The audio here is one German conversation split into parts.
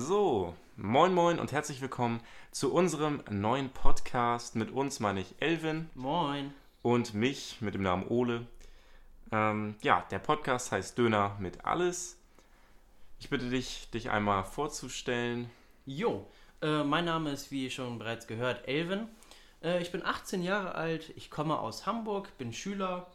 So, moin moin und herzlich willkommen zu unserem neuen Podcast. Mit uns meine ich Elvin Moin. und mich mit dem Namen Ole. Ähm, ja, der Podcast heißt Döner mit alles. Ich bitte dich, dich einmal vorzustellen. Jo, äh, mein Name ist, wie schon bereits gehört, Elvin. Äh, ich bin 18 Jahre alt, ich komme aus Hamburg, bin Schüler.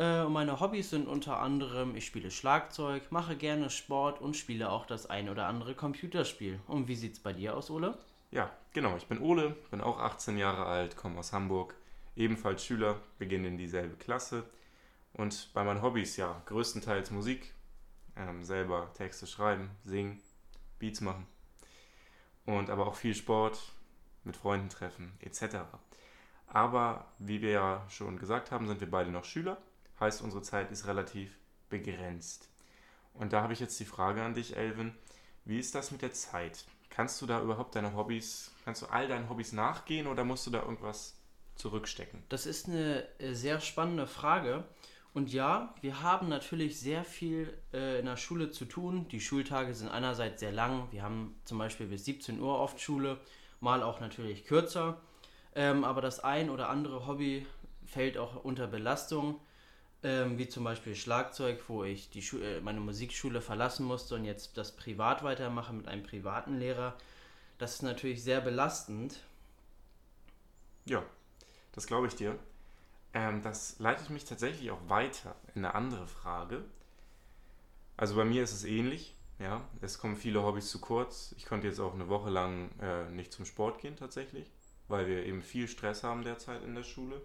Äh, meine Hobbys sind unter anderem, ich spiele Schlagzeug, mache gerne Sport und spiele auch das ein oder andere Computerspiel. Und wie sieht's bei dir aus, Ole? Ja, genau, ich bin Ole, bin auch 18 Jahre alt, komme aus Hamburg, ebenfalls Schüler, beginne in dieselbe Klasse. Und bei meinen Hobbys, ja, größtenteils Musik, ähm, selber Texte schreiben, singen, Beats machen. Und aber auch viel Sport, mit Freunden treffen, etc. Aber wie wir ja schon gesagt haben, sind wir beide noch Schüler. Heißt, unsere Zeit ist relativ begrenzt. Und da habe ich jetzt die Frage an dich, Elvin. Wie ist das mit der Zeit? Kannst du da überhaupt deine Hobbys, kannst du all deinen Hobbys nachgehen oder musst du da irgendwas zurückstecken? Das ist eine äh, sehr spannende Frage. Und ja, wir haben natürlich sehr viel äh, in der Schule zu tun. Die Schultage sind einerseits sehr lang. Wir haben zum Beispiel bis 17 Uhr oft Schule, mal auch natürlich kürzer. Ähm, aber das ein oder andere Hobby fällt auch unter Belastung, ähm, wie zum Beispiel Schlagzeug, wo ich die Schu äh, meine Musikschule verlassen musste und jetzt das privat weitermache mit einem privaten Lehrer. Das ist natürlich sehr belastend. Ja, das glaube ich dir. Ähm, das leitet mich tatsächlich auch weiter in eine andere Frage. Also bei mir ist es ähnlich. Ja, es kommen viele Hobbys zu kurz. Ich konnte jetzt auch eine Woche lang äh, nicht zum Sport gehen tatsächlich, weil wir eben viel Stress haben derzeit in der Schule.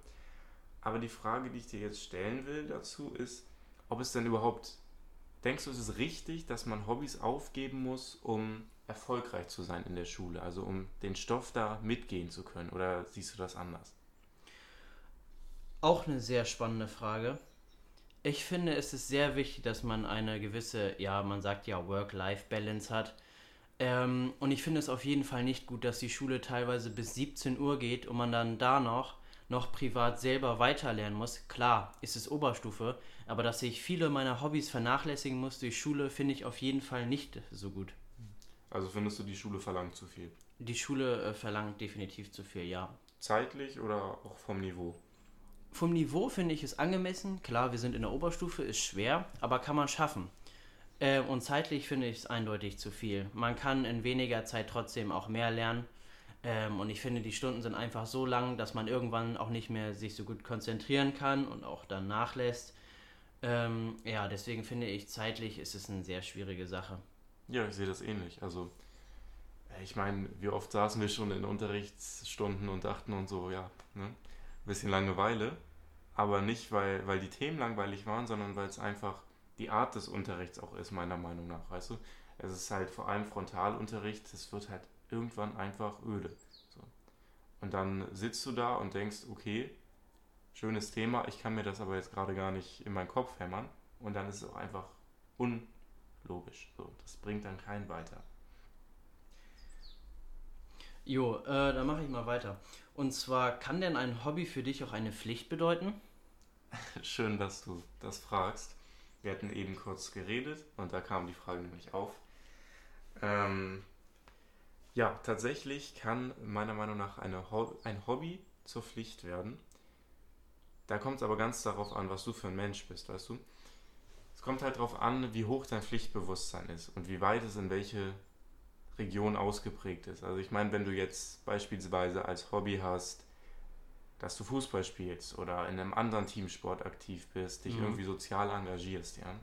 Aber die Frage, die ich dir jetzt stellen will dazu ist, ob es denn überhaupt, denkst du, es ist richtig, dass man Hobbys aufgeben muss, um erfolgreich zu sein in der Schule, also um den Stoff da mitgehen zu können? Oder siehst du das anders? Auch eine sehr spannende Frage. Ich finde, es ist sehr wichtig, dass man eine gewisse, ja, man sagt ja Work-Life-Balance hat. Ähm, und ich finde es auf jeden Fall nicht gut, dass die Schule teilweise bis 17 Uhr geht und man dann da noch, noch privat selber weiterlernen muss. Klar, ist es Oberstufe, aber dass ich viele meiner Hobbys vernachlässigen muss durch Schule, finde ich auf jeden Fall nicht so gut. Also findest du, die Schule verlangt zu viel? Die Schule äh, verlangt definitiv zu viel, ja. Zeitlich oder auch vom Niveau? Vom Niveau finde ich es angemessen. Klar, wir sind in der Oberstufe, ist schwer, aber kann man schaffen. Äh, und zeitlich finde ich es eindeutig zu viel. Man kann in weniger Zeit trotzdem auch mehr lernen. Ähm, und ich finde, die Stunden sind einfach so lang, dass man irgendwann auch nicht mehr sich so gut konzentrieren kann und auch dann nachlässt. Ähm, ja, deswegen finde ich, zeitlich ist es eine sehr schwierige Sache. Ja, ich sehe das ähnlich. Also, äh, ich meine, wie oft saßen wir schon in Unterrichtsstunden und dachten und so, ja, ne? Ein bisschen Langeweile. Aber nicht, weil, weil die Themen langweilig waren, sondern weil es einfach die Art des Unterrichts auch ist, meiner Meinung nach. Weißt du, es ist halt vor allem Frontalunterricht, es wird halt irgendwann einfach öde. So. Und dann sitzt du da und denkst, okay, schönes Thema, ich kann mir das aber jetzt gerade gar nicht in meinen Kopf hämmern. Und dann ist es auch einfach unlogisch. So, das bringt dann keinen weiter. Jo, äh, dann mache ich mal weiter. Und zwar, kann denn ein Hobby für dich auch eine Pflicht bedeuten? Schön, dass du das fragst. Wir hatten eben kurz geredet und da kam die Frage nämlich auf. Ähm, ja, tatsächlich kann meiner Meinung nach Ho ein Hobby zur Pflicht werden. Da kommt es aber ganz darauf an, was du für ein Mensch bist, weißt du? Es kommt halt darauf an, wie hoch dein Pflichtbewusstsein ist und wie weit es in welche Region ausgeprägt ist. Also ich meine, wenn du jetzt beispielsweise als Hobby hast, dass du Fußball spielst oder in einem anderen Teamsport aktiv bist, dich Mhm. irgendwie sozial engagierst, ja,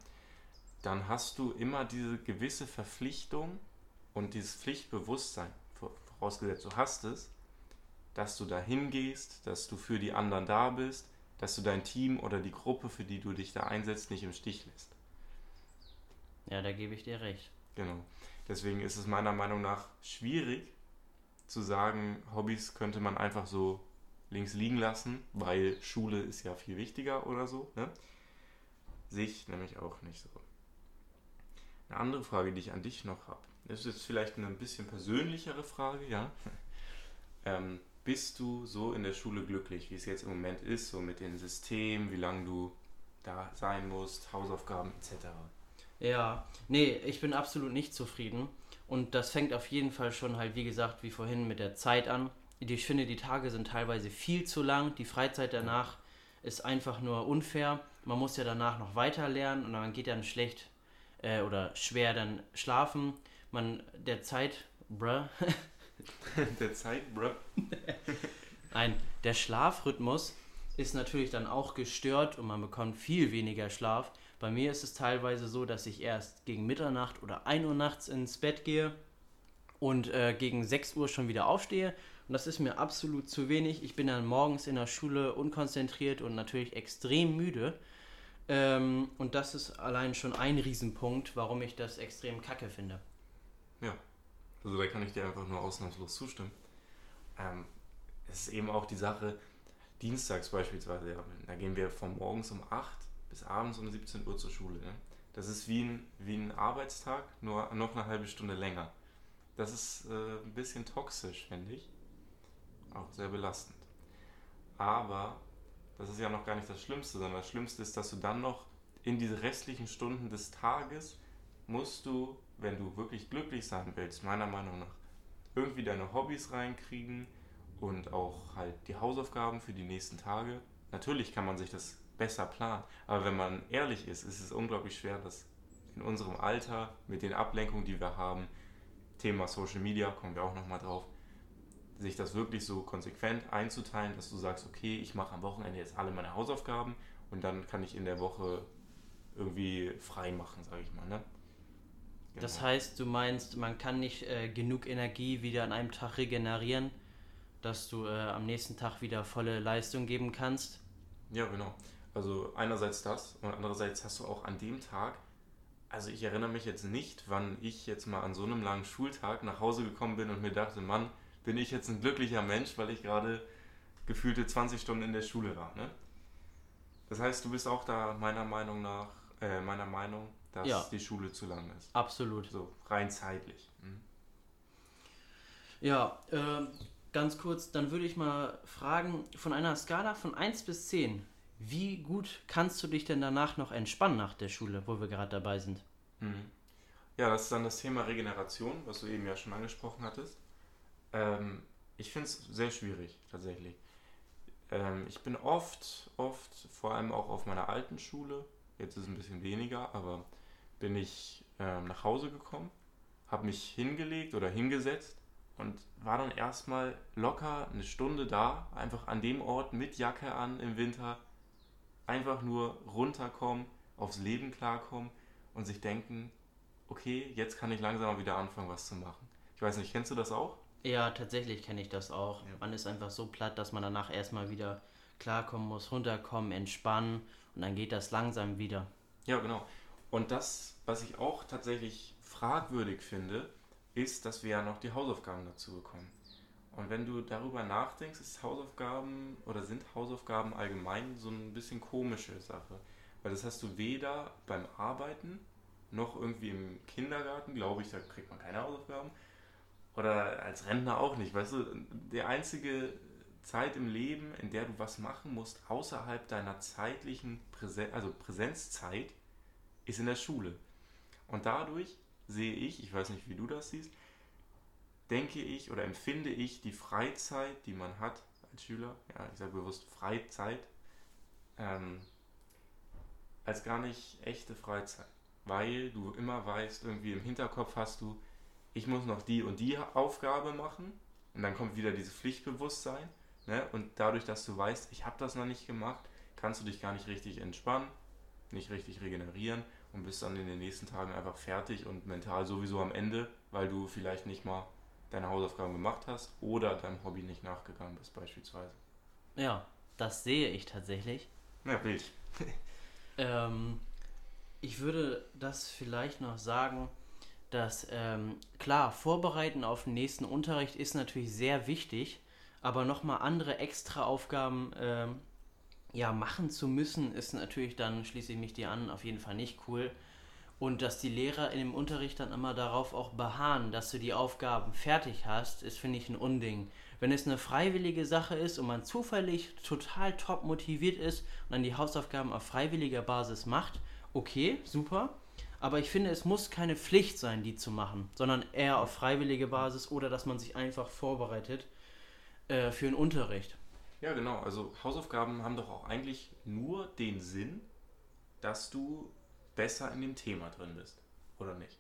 dann hast du immer diese gewisse Verpflichtung und dieses Pflichtbewusstsein, vor- vorausgesetzt du hast es, dass du da hingehst, dass du für die anderen da bist, dass du dein Team oder die Gruppe, für die du dich da einsetzt, nicht im Stich lässt. Ja, da gebe ich dir recht. Genau. Deswegen ist es meiner Meinung nach schwierig zu sagen, Hobbys könnte man einfach so links liegen lassen, weil Schule ist ja viel wichtiger oder so. Ne? Sehe ich nämlich auch nicht so. Eine andere Frage, die ich an dich noch habe, das ist jetzt vielleicht eine ein bisschen persönlichere Frage, ja. Ähm, bist du so in der Schule glücklich, wie es jetzt im Moment ist, so mit den Systemen, wie lange du da sein musst, Hausaufgaben etc.? Ja, nee, ich bin absolut nicht zufrieden. Und das fängt auf jeden Fall schon halt, wie gesagt, wie vorhin mit der Zeit an. Ich finde, die Tage sind teilweise viel zu lang. Die Freizeit danach ist einfach nur unfair. Man muss ja danach noch weiter lernen und man geht dann schlecht äh, oder schwer dann schlafen. Man, der Zeit, bruh. der Zeit, bruh. Nein, der Schlafrhythmus ist natürlich dann auch gestört und man bekommt viel weniger Schlaf. Bei mir ist es teilweise so, dass ich erst gegen Mitternacht oder 1 Uhr nachts ins Bett gehe und äh, gegen 6 Uhr schon wieder aufstehe. Und das ist mir absolut zu wenig. Ich bin dann morgens in der Schule unkonzentriert und natürlich extrem müde. Ähm, und das ist allein schon ein Riesenpunkt, warum ich das extrem kacke finde. Ja, also da kann ich dir einfach nur ausnahmslos zustimmen. Ähm, es ist eben auch die Sache, dienstags beispielsweise, ja, da gehen wir von morgens um 8 bis abends um 17 Uhr zur Schule. Ne? Das ist wie ein, wie ein Arbeitstag, nur noch eine halbe Stunde länger. Das ist äh, ein bisschen toxisch, finde ich. Auch sehr belastend. Aber das ist ja noch gar nicht das Schlimmste, sondern das Schlimmste ist, dass du dann noch in diese restlichen Stunden des Tages musst du, wenn du wirklich glücklich sein willst, meiner Meinung nach, irgendwie deine Hobbys reinkriegen und auch halt die Hausaufgaben für die nächsten Tage. Natürlich kann man sich das besser planen, aber wenn man ehrlich ist, ist es unglaublich schwer, das in unserem Alter mit den Ablenkungen, die wir haben, Thema Social Media, kommen wir auch nochmal drauf, sich das wirklich so konsequent einzuteilen, dass du sagst, okay, ich mache am Wochenende jetzt alle meine Hausaufgaben und dann kann ich in der Woche irgendwie frei machen, sage ich mal. Ne? Genau. Das heißt, du meinst, man kann nicht äh, genug Energie wieder an einem Tag regenerieren, dass du äh, am nächsten Tag wieder volle Leistung geben kannst? Ja, genau. Also einerseits das und andererseits hast du auch an dem Tag, also ich erinnere mich jetzt nicht, wann ich jetzt mal an so einem langen Schultag nach Hause gekommen bin und mir dachte, Mann, bin ich jetzt ein glücklicher Mensch, weil ich gerade gefühlte 20 Stunden in der Schule war. Ne? Das heißt, du bist auch da meiner Meinung nach, äh, meiner Meinung, dass ja. die Schule zu lang ist. Absolut. So, rein zeitlich. Mhm. Ja, äh, ganz kurz, dann würde ich mal fragen, von einer Skala von 1 bis 10, wie gut kannst du dich denn danach noch entspannen nach der Schule, wo wir gerade dabei sind? Mhm. Ja, das ist dann das Thema Regeneration, was du eben ja schon angesprochen hattest. Ähm, ich finde es sehr schwierig, tatsächlich. Ähm, ich bin oft, oft, vor allem auch auf meiner alten Schule, jetzt ist es ein bisschen weniger, aber bin ich ähm, nach Hause gekommen, habe mich hingelegt oder hingesetzt und war dann erstmal locker eine Stunde da, einfach an dem Ort mit Jacke an im Winter, einfach nur runterkommen, aufs Leben klarkommen und sich denken, okay, jetzt kann ich langsam wieder anfangen, was zu machen. Ich weiß nicht, kennst du das auch? Ja, tatsächlich kenne ich das auch. Ja. Man ist einfach so platt, dass man danach erstmal wieder klarkommen muss, runterkommen, entspannen und dann geht das langsam wieder. Ja, genau. Und das, was ich auch tatsächlich fragwürdig finde, ist, dass wir ja noch die Hausaufgaben dazu bekommen. Und wenn du darüber nachdenkst, ist Hausaufgaben oder sind Hausaufgaben allgemein so ein bisschen komische Sache. Weil das hast du weder beim Arbeiten noch irgendwie im Kindergarten, glaube ich, da kriegt man keine Hausaufgaben. Oder als Rentner auch nicht. Weißt du, die einzige Zeit im Leben, in der du was machen musst, außerhalb deiner zeitlichen Präsen also Präsenzzeit, ist in der Schule. Und dadurch sehe ich, ich weiß nicht, wie du das siehst, denke ich oder empfinde ich die Freizeit, die man hat als Schüler, ja, ich sage bewusst Freizeit, ähm, als gar nicht echte Freizeit. Weil du immer weißt, irgendwie im Hinterkopf hast du, ich muss noch die und die Aufgabe machen und dann kommt wieder dieses Pflichtbewusstsein ne? und dadurch, dass du weißt, ich habe das noch nicht gemacht, kannst du dich gar nicht richtig entspannen, nicht richtig regenerieren und bist dann in den nächsten Tagen einfach fertig und mental sowieso am Ende, weil du vielleicht nicht mal deine Hausaufgaben gemacht hast oder deinem Hobby nicht nachgegangen bist beispielsweise. Ja, das sehe ich tatsächlich. Ja, Bild. ähm, ich würde das vielleicht noch sagen, dass ähm, klar, Vorbereiten auf den nächsten Unterricht ist natürlich sehr wichtig, aber nochmal andere extra Aufgaben ähm, ja, machen zu müssen, ist natürlich dann, schließe ich mich dir an, auf jeden Fall nicht cool. Und dass die Lehrer in dem Unterricht dann immer darauf auch beharren, dass du die Aufgaben fertig hast, ist, finde ich, ein Unding. Wenn es eine freiwillige Sache ist und man zufällig total top motiviert ist und dann die Hausaufgaben auf freiwilliger Basis macht, okay, super. Aber ich finde, es muss keine Pflicht sein, die zu machen, sondern eher auf freiwillige Basis oder dass man sich einfach vorbereitet äh, für den Unterricht. Ja, genau. Also Hausaufgaben haben doch auch eigentlich nur den Sinn, dass du besser in dem Thema drin bist, oder nicht?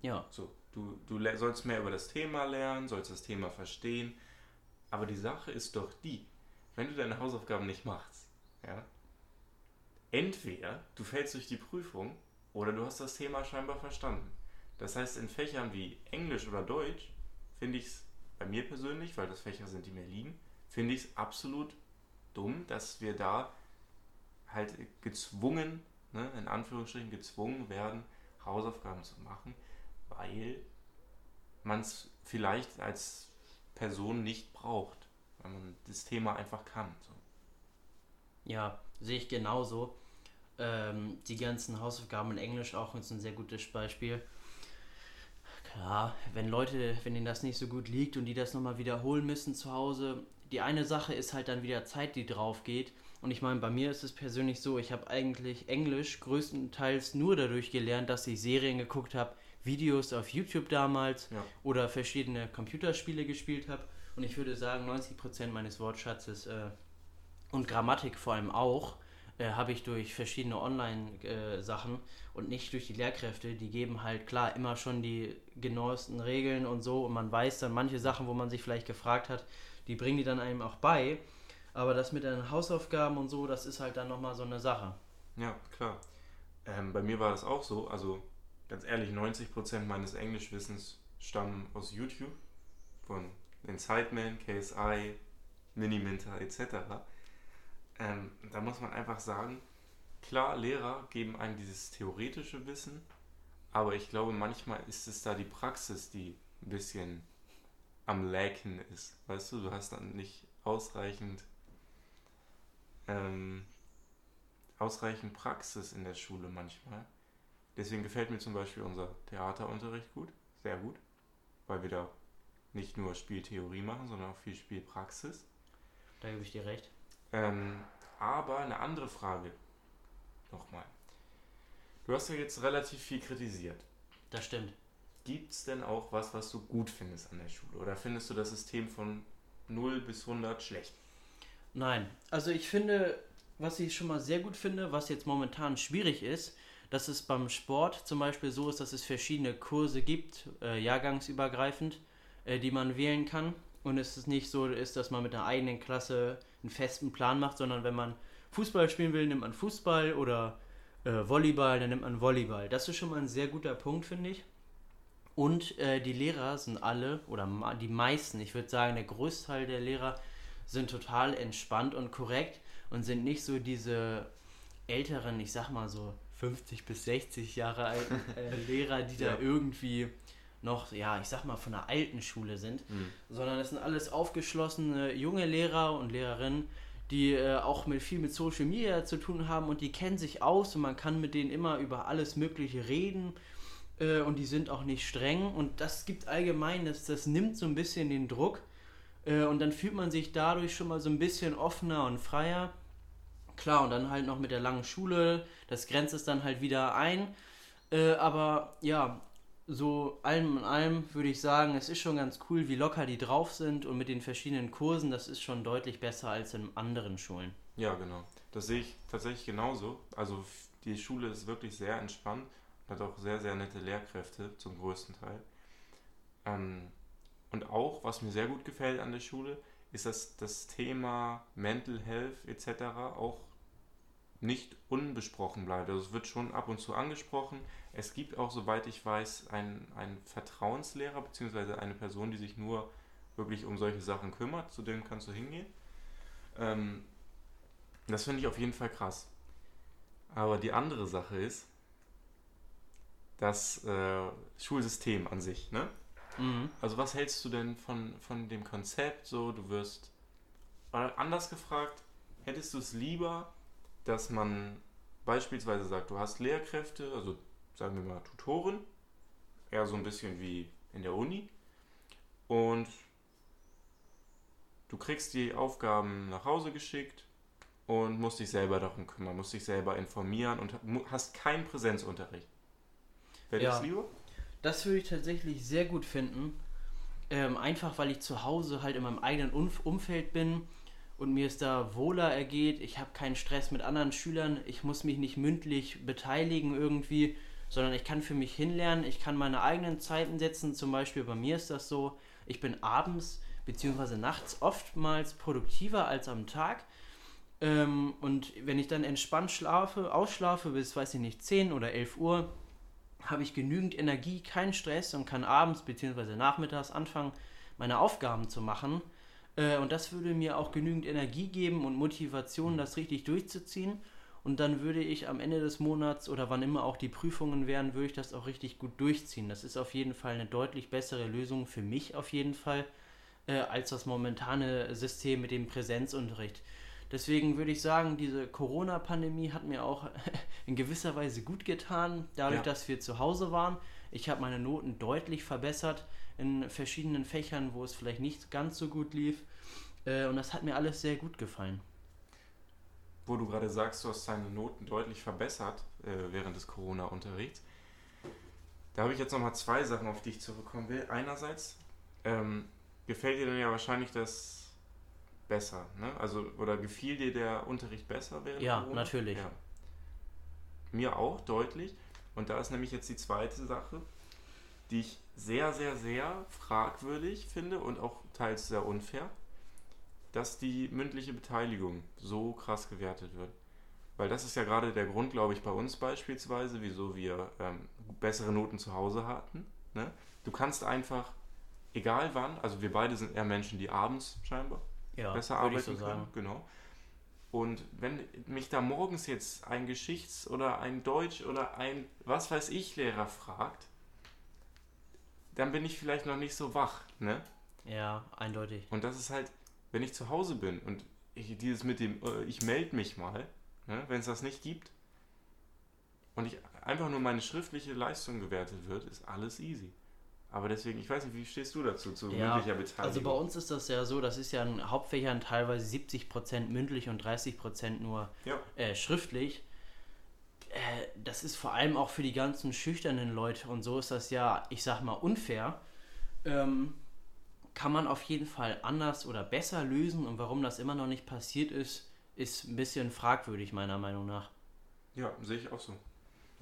Ja. So, du, du sollst mehr über das Thema lernen, sollst das Thema verstehen. Aber die Sache ist doch die, wenn du deine Hausaufgaben nicht machst, ja, entweder du fällst durch die Prüfung oder du hast das Thema scheinbar verstanden. Das heißt, in Fächern wie Englisch oder Deutsch finde ich es bei mir persönlich, weil das Fächer sind, die mir liegen, finde ich es absolut dumm, dass wir da halt gezwungen, ne, in Anführungsstrichen gezwungen werden, Hausaufgaben zu machen, weil man es vielleicht als Person nicht braucht, weil man das Thema einfach kann. So. Ja, sehe ich genauso. Ähm, die ganzen Hausaufgaben in Englisch auch ist ein sehr gutes Beispiel. Klar, wenn Leute, wenn ihnen das nicht so gut liegt und die das nochmal wiederholen müssen zu Hause, die eine Sache ist halt dann wieder Zeit, die drauf geht. Und ich meine, bei mir ist es persönlich so, ich habe eigentlich Englisch größtenteils nur dadurch gelernt, dass ich Serien geguckt habe, Videos auf YouTube damals Ja. oder verschiedene Computerspiele gespielt habe. Und ich würde sagen, 90% meines Wortschatzes äh, und Grammatik vor allem auch, äh, habe ich durch verschiedene Online-Sachen und nicht durch die Lehrkräfte. Die geben halt klar immer schon die genauesten Regeln und so und man weiß dann manche Sachen, wo man sich vielleicht gefragt hat, die bringen die dann einem auch bei. Aber das mit den Hausaufgaben und so, das ist halt dann nochmal so eine Sache. Ja, klar. Ähm, bei mir war das auch so. Also ganz ehrlich, 90% meines Englischwissens stammen aus YouTube, von den Sidemen, KSI, Miniminter etc. Ähm, da muss man einfach sagen, klar, Lehrer geben einem dieses theoretische Wissen, aber ich glaube, manchmal ist es da die Praxis, die ein bisschen am Lacken ist. Weißt du, du hast dann nicht ausreichend ähm, ausreichend Praxis in der Schule manchmal. Deswegen gefällt mir zum Beispiel unser Theaterunterricht gut, sehr gut, weil wir da nicht nur Spieltheorie machen, sondern auch viel Spielpraxis. Da gebe ich dir recht. Ähm, aber eine andere Frage nochmal. Du hast ja jetzt relativ viel kritisiert. Das stimmt. Gibt es denn auch was, was du gut findest an der Schule? Oder findest du das System von 0 bis 100 schlecht? Nein, also ich finde, was ich schon mal sehr gut finde, was jetzt momentan schwierig ist, dass es beim Sport zum Beispiel so ist, dass es verschiedene Kurse gibt, äh, jahrgangsübergreifend, äh, die man wählen kann. Und es ist nicht so ist, dass man mit einer eigenen Klasse einen festen Plan macht, sondern wenn man Fußball spielen will, nimmt man Fußball oder äh, Volleyball, dann nimmt man Volleyball. Das ist schon mal ein sehr guter Punkt, finde ich. Und äh, die Lehrer sind alle, oder die meisten, ich würde sagen, der Großteil der Lehrer sind total entspannt und korrekt und sind nicht so diese älteren, ich sag mal so 50 bis 60 Jahre alten äh, Lehrer, die Ja. da irgendwie noch, ja, ich sag mal, von der alten Schule sind, sondern es sind alles aufgeschlossene junge Lehrer und Lehrerinnen, die äh, auch mit viel mit Social Media zu tun haben und die kennen sich aus und man kann mit denen immer über alles Mögliche reden äh, und die sind auch nicht streng und das gibt allgemein, das, das nimmt so ein bisschen den Druck äh, und dann fühlt man sich dadurch schon mal so ein bisschen offener und freier. Klar, und dann halt noch mit der langen Schule, das grenzt es dann halt wieder ein. Äh, aber ja, so allem in allem würde ich sagen, es ist schon ganz cool, wie locker die drauf sind und mit den verschiedenen Kursen, das ist schon deutlich besser als in anderen Schulen. Ja, genau. Das sehe ich tatsächlich genauso. Also die Schule ist wirklich sehr entspannt, hat auch sehr, sehr nette Lehrkräfte zum größten Teil. Ähm, und auch, was mir sehr gut gefällt an der Schule, ist, dass das Thema Mental Health etc. auch nicht unbesprochen bleibt. Also es wird schon ab und zu angesprochen. Es gibt auch, soweit ich weiß, einen, einen Vertrauenslehrer bzw. eine Person, die sich nur wirklich um solche Sachen kümmert. Zu dem kannst du hingehen. Ähm, das finde ich auf jeden Fall krass. Aber die andere Sache ist, das äh, Schulsystem an sich, ne? Mhm. Also was hältst du denn von, von dem Konzept so, du wirst, oder anders gefragt, hättest du es lieber, dass man beispielsweise sagt, du hast Lehrkräfte, also sagen wir mal Tutoren, eher so ein bisschen wie in der Uni, und du kriegst die Aufgaben nach Hause geschickt und musst dich selber darum kümmern, musst dich selber informieren und hast keinen Präsenzunterricht. Wäre Ja. das lieber? Das würde ich tatsächlich sehr gut finden. Ähm, einfach weil ich zu Hause halt in meinem eigenen Umf Umfeld bin und mir es da wohler ergeht. Ich habe keinen Stress mit anderen Schülern. Ich muss mich nicht mündlich beteiligen irgendwie, sondern ich kann für mich hinlernen. Ich kann meine eigenen Zeiten setzen. Zum Beispiel bei mir ist das so. Ich bin abends bzw. nachts oftmals produktiver als am Tag. Ähm, und wenn ich dann entspannt schlafe, ausschlafe bis, weiß ich nicht, 10 oder 11 Uhr, habe ich genügend Energie, keinen Stress und kann abends bzw. nachmittags anfangen, meine Aufgaben zu machen. Äh, und das würde mir auch genügend Energie geben und Motivation, das richtig durchzuziehen. Und dann würde ich am Ende des Monats oder wann immer auch die Prüfungen wären, würde ich das auch richtig gut durchziehen. Das ist auf jeden Fall eine deutlich bessere Lösung für mich auf jeden Fall, äh, als das momentane System mit dem Präsenzunterricht. Deswegen würde ich sagen, diese Corona-Pandemie hat mir auch in gewisser Weise gut getan, dadurch, Ja. dass wir zu Hause waren. Ich habe meine Noten deutlich verbessert in verschiedenen Fächern, wo es vielleicht nicht ganz so gut lief. Äh, und das hat mir alles sehr gut gefallen. Wo du gerade sagst, du hast deine Noten deutlich verbessert äh, während des Corona-Unterrichts. Da habe ich jetzt nochmal zwei Sachen, auf die ich zurückkommen will. Einerseits ähm, gefällt dir dann ja wahrscheinlich das besser, ne? Also, oder gefiel dir der Unterricht besser während Ja, Corona? natürlich. Ja. Mir auch, deutlich. Und da ist nämlich jetzt die zweite Sache, die ich sehr, sehr, sehr fragwürdig finde und auch teils sehr unfair, dass die mündliche Beteiligung so krass gewertet wird. Weil das ist ja gerade der Grund, glaube ich, bei uns beispielsweise, wieso wir ähm, bessere Noten zu Hause hatten. Ne? Du kannst einfach, egal wann, also wir beide sind eher Menschen, die abends scheinbar Ja, besser arbeiten so können. Genau. Und wenn mich da morgens jetzt ein Geschichts- oder ein Deutsch- oder ein was weiß ich Lehrer fragt, dann bin ich vielleicht noch nicht so wach, ne? Ja, eindeutig. Und das ist halt, wenn ich zu Hause bin und ich, dieses mit dem, äh, ich melde mich mal, ne? wenn es das nicht gibt und ich einfach nur meine schriftliche Leistung gewertet wird, ist alles easy. Aber deswegen, ich weiß nicht, wie stehst du dazu, zu Ja, mündlicher Beteiligung? Also bei uns ist das ja so, das ist ja in Hauptfächern teilweise 70% mündlich und 30% nur Ja. äh, schriftlich. Äh, das ist vor allem auch für die ganzen schüchternen Leute und so ist das ja, ich sag mal, unfair. Ähm, kann man auf jeden Fall anders oder besser lösen und warum das immer noch nicht passiert ist, ist ein bisschen fragwürdig meiner Meinung nach. Ja, sehe ich auch so.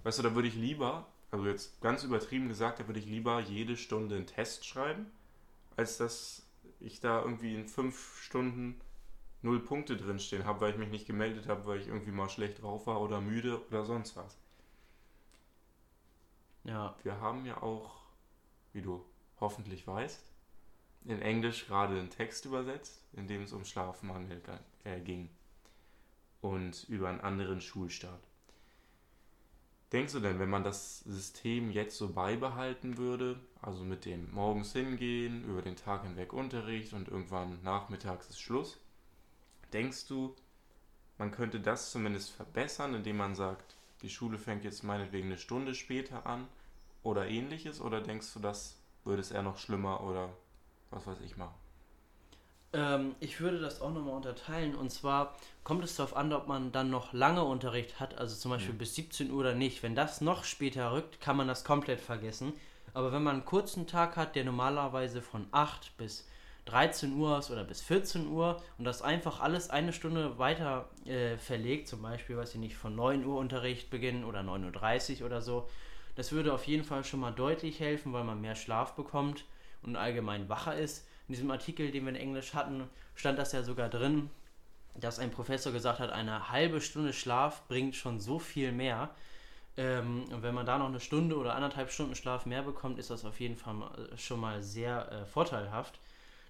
Weißt du, da würde ich lieber, also jetzt ganz übertrieben gesagt, da würde ich lieber jede Stunde einen Test schreiben, als dass ich da irgendwie in fünf Stunden null Punkte drinstehen habe, weil ich mich nicht gemeldet habe, weil ich irgendwie mal schlecht drauf war oder müde oder sonst was. Ja, Wir haben ja auch, wie du hoffentlich weißt, in Englisch gerade einen Text übersetzt, in dem es um Schlafmangel äh, ging und über einen anderen Schulstart. Denkst du denn, wenn man das System jetzt so beibehalten würde, also mit dem morgens hingehen, über den Tag hinweg Unterricht und irgendwann nachmittags ist Schluss, denkst du, man könnte das zumindest verbessern, indem man sagt, die Schule fängt jetzt meinetwegen eine Stunde später an oder ähnliches? Oder denkst du, das würde es eher noch schlimmer oder was weiß ich machen? Ähm, ich würde das auch nochmal unterteilen. Und zwar kommt es darauf an, ob man dann noch lange Unterricht hat, also zum Beispiel Mhm. bis 17 Uhr oder nicht. Wenn das noch später rückt, kann man das komplett vergessen. Aber wenn man einen kurzen Tag hat, der normalerweise von 8 bis 13 Uhr ist oder bis 14 Uhr und das einfach alles eine Stunde weiter äh, verlegt, zum Beispiel, weiß ich nicht, von 9 Uhr Unterricht beginnen oder 9.30 Uhr oder so, das würde auf jeden Fall schon mal deutlich helfen, weil man mehr Schlaf bekommt und allgemein wacher ist. In diesem Artikel, den wir in Englisch hatten, stand das ja sogar drin, dass ein Professor gesagt hat, eine halbe Stunde Schlaf bringt schon so viel mehr. Ähm, und wenn man da noch eine Stunde oder anderthalb Stunden Schlaf mehr bekommt, ist das auf jeden Fall schon mal sehr äh, vorteilhaft.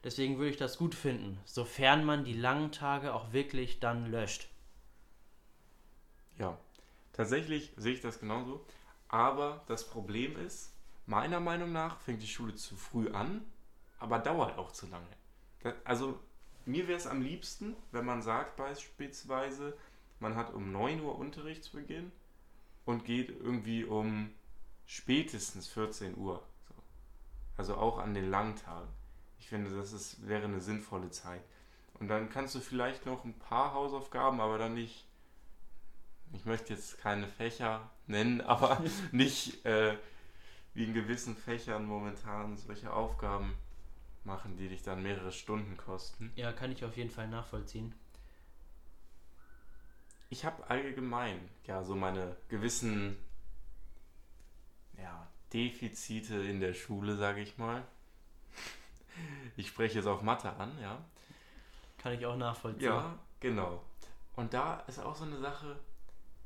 Deswegen würde ich das gut finden, sofern man die langen Tage auch wirklich dann löscht. Ja, tatsächlich sehe ich das genauso. Aber das Problem ist, meiner Meinung nach fängt die Schule zu früh an, aber dauert auch zu lange. Das, also mir wäre es am liebsten, wenn man sagt beispielsweise, man hat um 9 Uhr Unterrichtsbeginn und geht irgendwie um spätestens 14 Uhr. So. Also auch an den langen Tagen. Ich finde, das ist, wäre eine sinnvolle Zeit. Und dann kannst du vielleicht noch ein paar Hausaufgaben, aber dann nicht ich möchte jetzt keine Fächer nennen, aber nicht, äh, wie in gewissen Fächern momentan solche Aufgaben machen, die dich dann mehrere Stunden kosten. Ja, kann ich auf jeden Fall nachvollziehen. Ich habe allgemein ja so meine gewissen ja, Defizite in der Schule, sage ich mal. Ich spreche jetzt auf Mathe an, ja. Kann ich auch nachvollziehen. Ja, genau. Und da ist auch so eine Sache,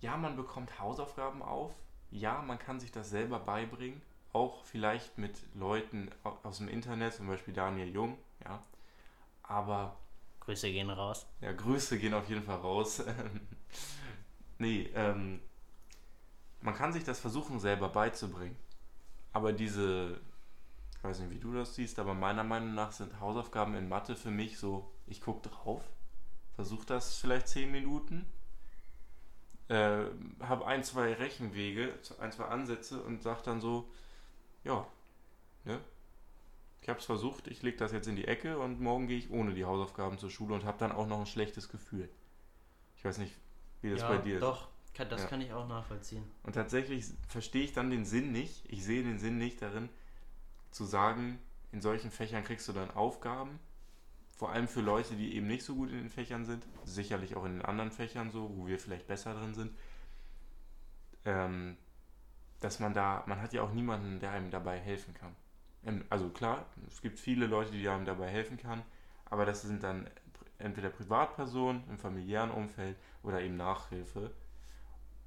ja, man bekommt Hausaufgaben auf, ja, man kann sich das selber beibringen, auch vielleicht mit Leuten aus dem Internet, zum Beispiel Daniel Jung, ja. Aber. Grüße gehen raus. Ja, Grüße gehen auf jeden Fall raus. nee, ähm, man kann sich das versuchen, selber beizubringen. Aber diese, ich weiß nicht, wie du das siehst, aber meiner Meinung nach sind Hausaufgaben in Mathe für mich so, ich gucke drauf, versuche das vielleicht 10 Minuten, äh, habe ein, zwei Rechenwege, ein, zwei Ansätze und sage dann so, ja, ne? Ich habe es versucht, ich lege das jetzt in die Ecke und morgen gehe ich ohne die Hausaufgaben zur Schule und habe dann auch noch ein schlechtes Gefühl. Ich weiß nicht, wie das ja, bei dir doch, ist. Doch, das ja. kann ich auch nachvollziehen. Und tatsächlich verstehe ich dann den Sinn nicht. Ich sehe den Sinn nicht darin, zu sagen, in solchen Fächern kriegst du dann Aufgaben. Vor allem für Leute, die eben nicht so gut in den Fächern sind. Sicherlich auch in den anderen Fächern so, wo wir vielleicht besser drin sind. Ähm, dass man da, man hat ja auch niemanden, der einem dabei helfen kann. Ähm, also klar, es gibt viele Leute, die einem dabei helfen kann, aber das sind dann entweder Privatpersonen im familiären Umfeld oder eben Nachhilfe.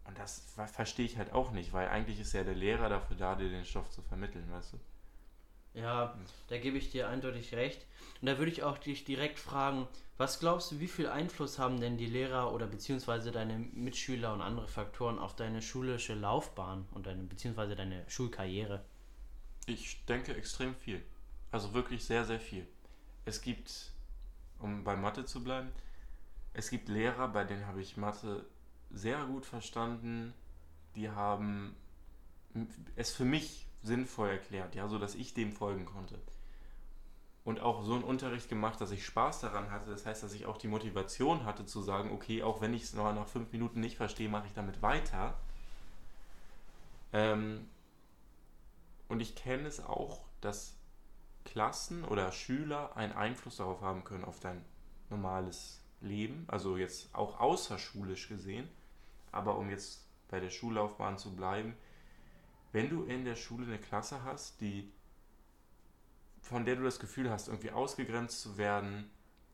Und das verstehe ich halt auch nicht, weil eigentlich ist ja der Lehrer dafür da, dir den Stoff zu vermitteln, weißt du? Ja, da gebe ich dir eindeutig recht. Und da würde ich auch dich direkt fragen, was glaubst du, wie viel Einfluss haben denn die Lehrer oder beziehungsweise deine Mitschüler und andere Faktoren auf deine schulische Laufbahn und deine beziehungsweise deine Schulkarriere? Ich denke extrem viel. Also wirklich sehr, sehr viel. Es gibt, um bei Mathe zu bleiben, es gibt Lehrer, bei denen habe ich Mathe sehr gut verstanden. Die haben es für mich sinnvoll erklärt, ja, so dass ich dem folgen konnte und auch so einen Unterricht gemacht, dass ich Spaß daran hatte. Das heißt, dass ich auch die Motivation hatte zu sagen, okay, auch wenn ich es noch nach fünf Minuten nicht verstehe, mache ich damit weiter. Ähm, und ich kenne es auch, dass Klassen oder Schüler einen Einfluss darauf haben können, auf dein normales Leben. Also jetzt auch außerschulisch gesehen. Aber um jetzt bei der Schullaufbahn zu bleiben, wenn du in der Schule eine Klasse hast, die von der du das Gefühl hast, irgendwie ausgegrenzt zu werden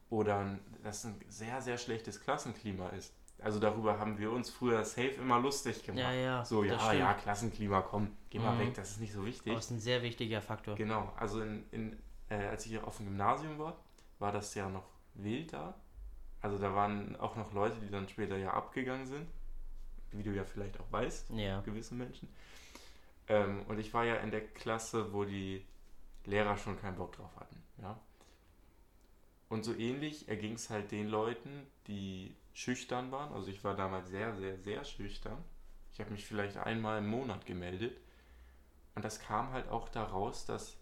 oder dass ein sehr, sehr schlechtes Klassenklima ist. Also darüber haben wir uns früher safe immer lustig gemacht. Ja, ja. So, ja, ja, Klassenklima, komm, geh mal mhm. weg, das ist nicht so wichtig. Das ist ein sehr wichtiger Faktor. Genau, also in, in, äh, als ich auf dem Gymnasium war, war das ja noch wild da. Also da waren auch noch Leute, die dann später ja abgegangen sind. Wie du ja vielleicht auch weißt, ja. gewisse Menschen. Ähm, und ich war ja in der Klasse, wo die Lehrer schon keinen Bock drauf hatten. Ja? Und so ähnlich erging es halt den Leuten, die schüchtern waren. Also ich war damals sehr, sehr, sehr schüchtern. Ich habe mich vielleicht einmal im Monat gemeldet. Und das kam halt auch daraus, dass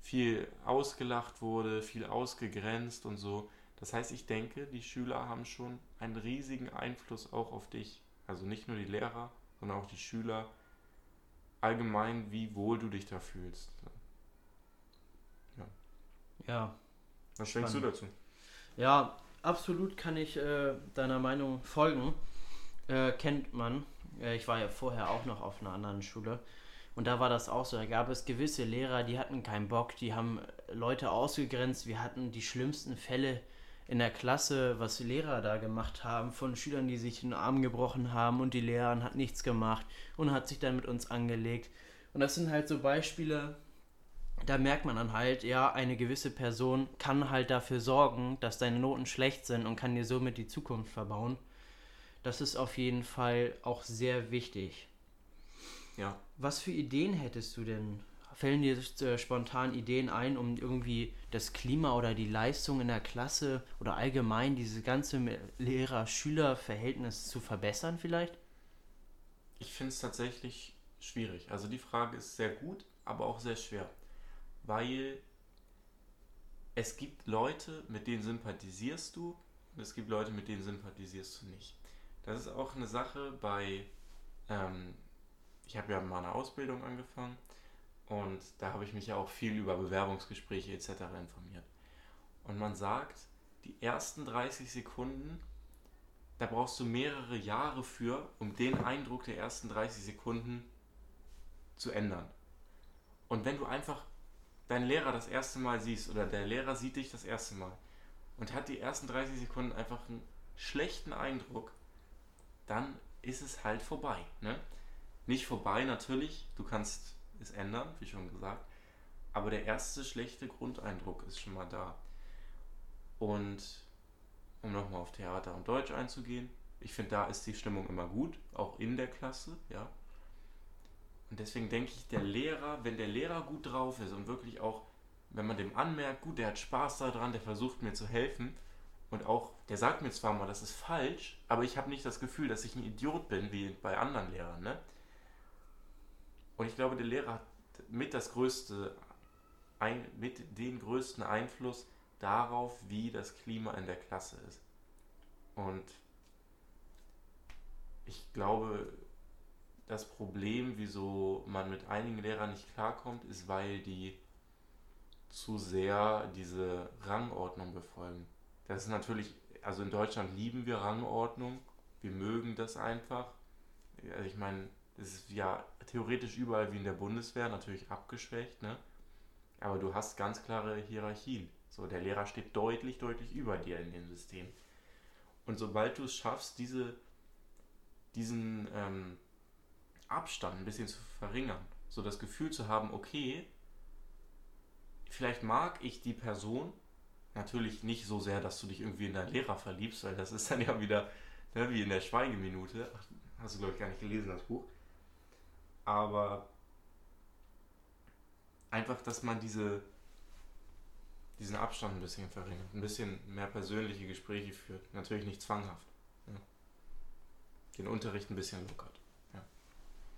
viel ausgelacht wurde, viel ausgegrenzt und so. Das heißt, ich denke, die Schüler haben schon einen riesigen Einfluss auch auf dich. Also nicht nur die Lehrer, sondern auch die Schüler. Allgemein, wie wohl du dich da fühlst. Ja. Was denkst du dazu? Ja, absolut kann ich äh, deiner Meinung folgen. Äh, kennt man. Äh, ich war ja vorher auch noch auf einer anderen Schule. Und da war das auch so. Da gab es gewisse Lehrer, die hatten keinen Bock, die haben Leute ausgegrenzt. Wir hatten die schlimmsten Fälle in der Klasse, was Lehrer da gemacht haben, von Schülern, die sich den Arm gebrochen haben und die Lehrerin hat nichts gemacht und hat sich dann mit uns angelegt. Und das sind halt so Beispiele, da merkt man dann halt, ja, eine gewisse Person kann halt dafür sorgen, dass deine Noten schlecht sind und kann dir somit die Zukunft verbauen. Das ist auf jeden Fall auch sehr wichtig. Ja. Was für Ideen hättest du denn? Fällen dir äh, spontan Ideen ein, um irgendwie das Klima oder die Leistung in der Klasse oder allgemein diese ganze Lehrer-Schüler-Verhältnis zu verbessern vielleicht? Ich finde es tatsächlich schwierig. Also die Frage ist sehr gut, aber auch sehr schwer weil es gibt Leute, mit denen sympathisierst du und es gibt Leute, mit denen sympathisierst du nicht. Das ist auch eine Sache bei, ähm, ich habe ja mal eine Ausbildung angefangen Und da habe ich mich ja auch viel über Bewerbungsgespräche etc. informiert. Und man sagt, die ersten 30 Sekunden, da brauchst du mehrere Jahre für, um den Eindruck der ersten 30 Sekunden zu ändern. Und wenn du einfach deinen Lehrer das erste Mal siehst oder der Lehrer sieht dich das erste Mal und hat die ersten 30 Sekunden einfach einen schlechten Eindruck, dann ist es halt vorbei. Ne? Nicht vorbei natürlich, du kannst es ändern, wie schon gesagt, aber der erste schlechte Grundeindruck ist schon mal da. Und um nochmal auf Theater und Deutsch einzugehen, ich finde, da ist die Stimmung immer gut, auch in der Klasse, ja. Und deswegen denke ich, der Lehrer, wenn der Lehrer gut drauf ist und wirklich auch, wenn man dem anmerkt, gut, der hat Spaß daran, der versucht mir zu helfen und auch, der sagt mir zwar mal, das ist falsch, aber ich habe nicht das Gefühl, dass ich ein Idiot bin, wie bei anderen Lehrern, ne? Und ich glaube, der Lehrer hat mit das größte, ein, mit den größten Einfluss darauf, wie das Klima in der Klasse ist. Und ich glaube, das Problem, wieso man mit einigen Lehrern nicht klarkommt, ist, weil die zu sehr diese Rangordnung befolgen. Das ist natürlich, also in Deutschland lieben wir Rangordnung, wir mögen das einfach. Also ich meine, das ist ja theoretisch überall wie in der Bundeswehr, natürlich abgeschwächt, ne? Aber du hast ganz klare Hierarchien. So, der Lehrer steht deutlich, deutlich über dir in dem System. Und sobald du es schaffst, diese, diesen ähm, Abstand ein bisschen zu verringern, so das Gefühl zu haben, okay, vielleicht mag ich die Person, natürlich nicht so sehr, dass du dich irgendwie in deinen Lehrer verliebst, weil das ist dann ja wieder ne, wie in der Schweigeminute. Ach, hast du, glaube ich, gar nicht gelesen, das Buch. Aber einfach, dass man diese, diesen Abstand ein bisschen verringert, ein bisschen mehr persönliche Gespräche führt. Natürlich nicht zwanghaft. Ja. Den Unterricht ein bisschen lockert.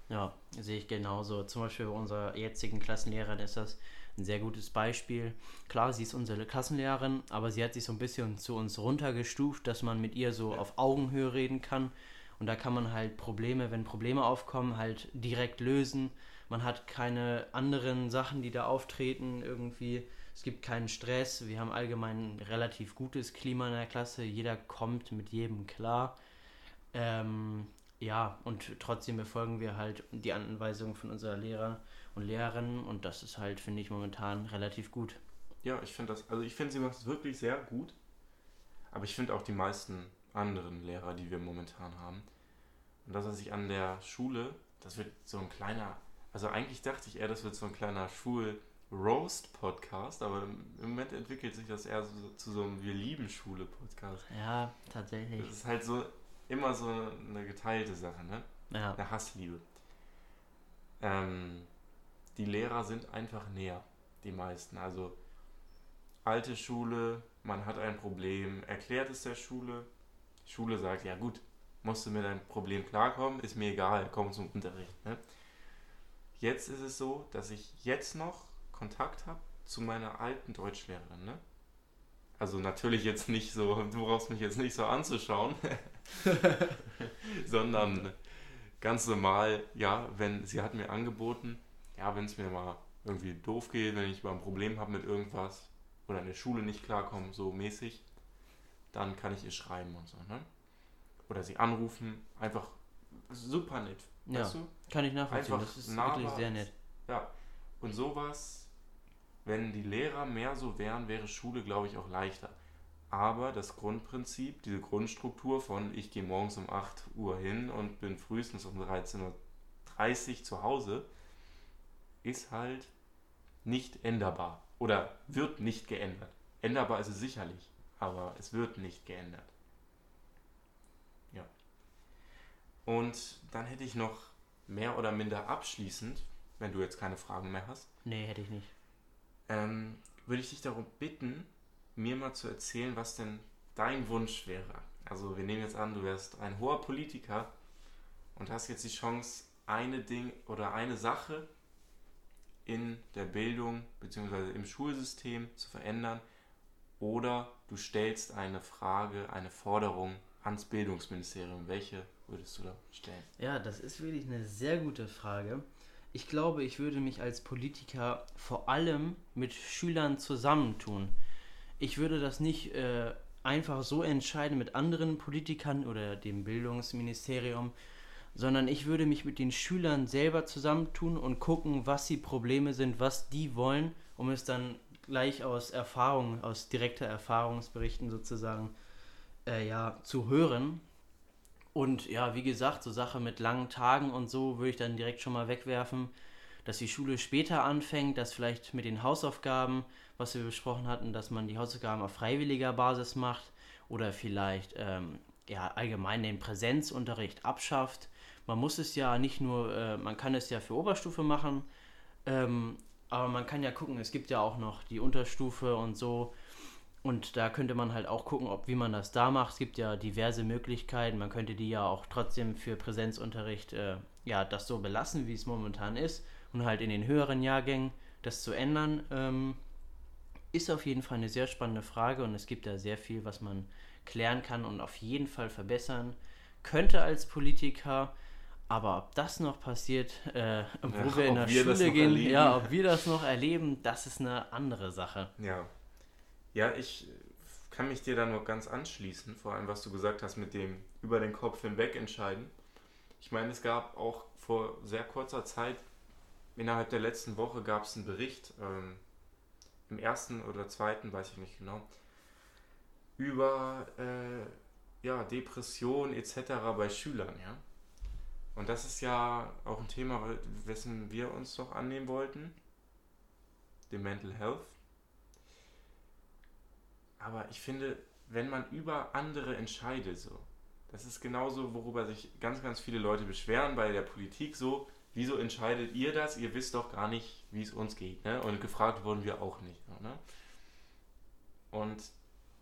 Ja, sehe ich genauso. Zum Beispiel bei unserer jetzigen Klassenlehrerin ist das ein sehr gutes Beispiel. Klar, sie ist unsere Klassenlehrerin, aber sie hat sich so ein bisschen zu uns runtergestuft, dass man mit ihr so auf Augenhöhe reden kann. Und da kann man halt Probleme, wenn Probleme aufkommen, halt direkt lösen. Man hat keine anderen Sachen, die da auftreten irgendwie. Es gibt keinen Stress. Wir haben allgemein ein relativ gutes Klima in der Klasse. Jeder kommt mit jedem klar. Ähm, ja, und trotzdem befolgen wir halt die Anweisungen von unserer Lehrer und Lehrerinnen und das ist halt, finde ich, momentan relativ gut. Ja, ich finde das, also ich finde, sie macht es wirklich sehr gut. Aber ich finde auch die meisten anderen Lehrer, die wir momentan haben. Und das, was ich an der Schule, das wird so ein kleiner, also eigentlich dachte ich eher, das wird so ein kleiner Schul-Roast-Podcast, aber im Moment entwickelt sich das eher so, zu so einem Wir lieben Schule-Podcast. Ja, tatsächlich. Das ist halt so immer so eine geteilte Sache, ne? Ja. Eine Hassliebe. Ähm, die Lehrer sind einfach näher, die meisten. Also alte Schule, man hat ein Problem, erklärt es der Schule. Schule sagt, ja gut, musst du mit deinem Problem klarkommen, ist mir egal, komm zum Unterricht. Ne? Jetzt ist es so, dass ich jetzt noch Kontakt habe zu meiner alten Deutschlehrerin. Ne? Also natürlich jetzt nicht so, du brauchst mich jetzt nicht so anzuschauen, sondern ganz normal, ja, wenn sie hat mir angeboten, ja, wenn es mir mal irgendwie doof geht, wenn ich mal ein Problem habe mit irgendwas oder in der Schule nicht klarkomme, so mäßig, dann kann ich ihr schreiben und so, ne? Oder sie anrufen, einfach super nett. Ja, weißt du? kann ich nachvollziehen, einfach das ist nahbar, wirklich sehr nett. Ja, und sowas, wenn die Lehrer mehr so wären, wäre Schule, glaube ich, auch leichter. Aber das Grundprinzip, diese Grundstruktur von ich gehe morgens um 8 Uhr hin und bin frühestens um 13.30 Uhr zu Hause, ist halt nicht änderbar oder wird nicht geändert. Änderbar ist es sicherlich, aber es wird nicht geändert. Ja. Und dann hätte ich noch mehr oder minder abschließend, wenn du jetzt keine Fragen mehr hast. Nee, hätte ich nicht. Ähm, würde ich dich darum bitten, mir mal zu erzählen, was denn dein Wunsch wäre. Also wir nehmen jetzt an, du wärst ein hoher Politiker und hast jetzt die Chance, eine Ding oder eine Sache in der Bildung bzw. im Schulsystem zu verändern oder du stellst eine Frage, eine Forderung ans Bildungsministerium. Welche würdest du da stellen? Ja, das ist wirklich eine sehr gute Frage. Ich glaube, ich würde mich als Politiker vor allem mit Schülern zusammentun. Ich würde das nicht äh, einfach so entscheiden mit anderen Politikern oder dem Bildungsministerium, sondern ich würde mich mit den Schülern selber zusammentun und gucken, was die Probleme sind, was die wollen, um es dann gleich aus Erfahrung, aus direkter Erfahrungsberichten sozusagen, äh, ja, zu hören und ja, wie gesagt, so Sache mit langen Tagen und so würde ich dann direkt schon mal wegwerfen, dass die Schule später anfängt, dass vielleicht mit den Hausaufgaben, was wir besprochen hatten, dass man die Hausaufgaben auf freiwilliger Basis macht oder vielleicht ähm, ja allgemein den Präsenzunterricht abschafft. Man muss es ja nicht nur, äh, man kann es ja für Oberstufe machen, ähm, aber man kann ja gucken, es gibt ja auch noch die Unterstufe und so und da könnte man halt auch gucken, ob wie man das da macht. Es gibt ja diverse Möglichkeiten. Man könnte die ja auch trotzdem für Präsenzunterricht äh, ja das so belassen, wie es momentan ist, und halt in den höheren Jahrgängen das zu ändern. Ähm, ist auf jeden Fall eine sehr spannende Frage und es gibt da sehr viel, was man klären kann und auf jeden Fall verbessern könnte als Politiker. Aber ob das noch passiert, äh, wo ja, wir in der Schule gehen, erleben. ja, ob wir das noch erleben, das ist eine andere Sache. Ja, ja, ich kann mich dir da nur ganz anschließen, vor allem was du gesagt hast mit dem über den Kopf hinweg entscheiden. Ich meine, es gab auch vor sehr kurzer Zeit, innerhalb der letzten Woche gab es einen Bericht, ähm, im ersten oder zweiten, weiß ich nicht genau, über äh, ja, Depression etc. bei Schülern, ja. Und das ist ja auch ein Thema, wessen wir uns doch annehmen wollten, dem Mental Health. Aber ich finde, wenn man über andere entscheidet, so, das ist genauso, worüber sich ganz, ganz viele Leute beschweren bei der Politik, so, wieso entscheidet ihr das? Ihr wisst doch gar nicht, wie es uns geht. Ne? Und gefragt wurden wir auch nicht. Ne? Und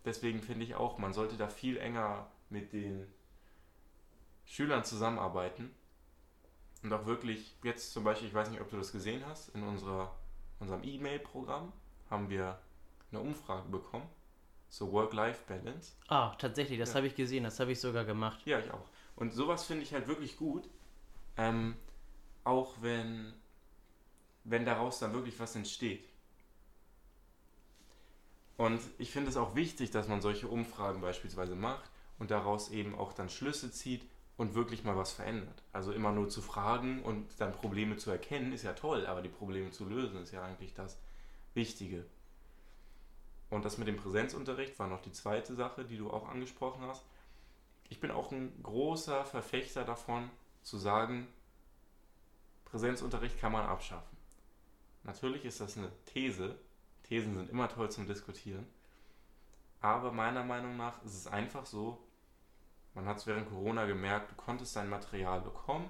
deswegen finde ich auch, man sollte da viel enger mit den Schülern zusammenarbeiten. Und auch wirklich, jetzt zum Beispiel, ich weiß nicht, ob du das gesehen hast, in unserer, unserem E-Mail-Programm haben wir eine Umfrage bekommen so Work-Life-Balance. Ah, tatsächlich, das ja. habe ich gesehen, das habe ich sogar gemacht. Ja, ich auch. Und sowas finde ich halt wirklich gut. Ähm, auch wenn, wenn daraus dann wirklich was entsteht. Und ich finde es auch wichtig, dass man solche Umfragen beispielsweise macht und daraus eben auch dann Schlüsse zieht und wirklich mal was verändert. Also immer nur zu fragen und dann Probleme zu erkennen, ist ja toll, aber die Probleme zu lösen ist ja eigentlich das Wichtige. Und das mit dem Präsenzunterricht war noch die zweite Sache, die du auch angesprochen hast. Ich bin auch ein großer Verfechter davon, zu sagen, Präsenzunterricht kann man abschaffen. Natürlich ist das eine These. Thesen sind immer toll zum Diskutieren. Aber meiner Meinung nach ist es einfach so, man hat es während Corona gemerkt, du konntest dein Material bekommen,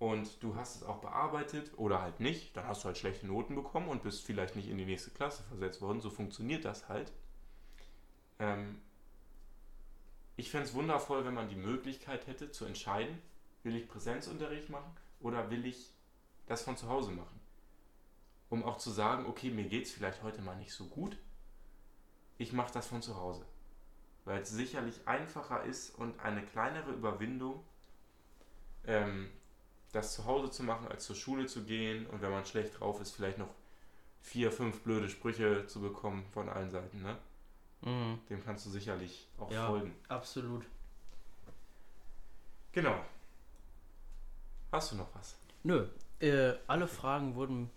und du hast es auch bearbeitet oder halt nicht, dann hast du halt schlechte Noten bekommen und bist vielleicht nicht in die nächste Klasse versetzt worden. So funktioniert das halt. Ähm ich fände es wundervoll, wenn man die Möglichkeit hätte zu entscheiden, will ich Präsenzunterricht machen oder will ich das von zu Hause machen. Um auch zu sagen, okay, mir geht es vielleicht heute mal nicht so gut, ich mache das von zu Hause. Weil es sicherlich einfacher ist und eine kleinere Überwindung, ähm, das zu Hause zu machen, als zur Schule zu gehen und wenn man schlecht drauf ist, vielleicht noch vier, fünf blöde Sprüche zu bekommen von allen Seiten, ne? Mhm. Dem kannst du sicherlich auch ja, folgen. Absolut. Genau. Hast du noch was? Nö. Äh, alle Fragen wurden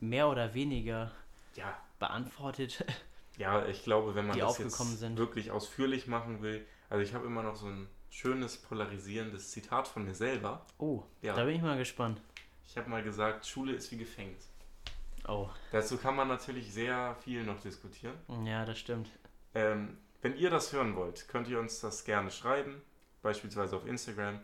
mehr oder weniger ja. beantwortet. Ja, ich glaube, wenn man das jetzt sind. wirklich ausführlich machen will, also ich habe immer noch so ein schönes, polarisierendes Zitat von mir selber. Oh, ja. da bin ich mal gespannt. Ich habe mal gesagt, Schule ist wie Gefängnis. Oh. Dazu kann man natürlich sehr viel noch diskutieren. Ja, das stimmt. Ähm, wenn ihr das hören wollt, könnt ihr uns das gerne schreiben, beispielsweise auf Instagram.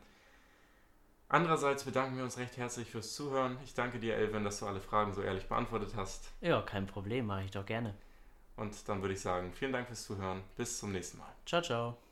Andererseits bedanken wir uns recht herzlich fürs Zuhören. Ich danke dir, Elvin, dass du alle Fragen so ehrlich beantwortet hast. Ja, kein Problem, mache ich doch gerne. Und dann würde ich sagen, vielen Dank fürs Zuhören. Bis zum nächsten Mal. Ciao, ciao.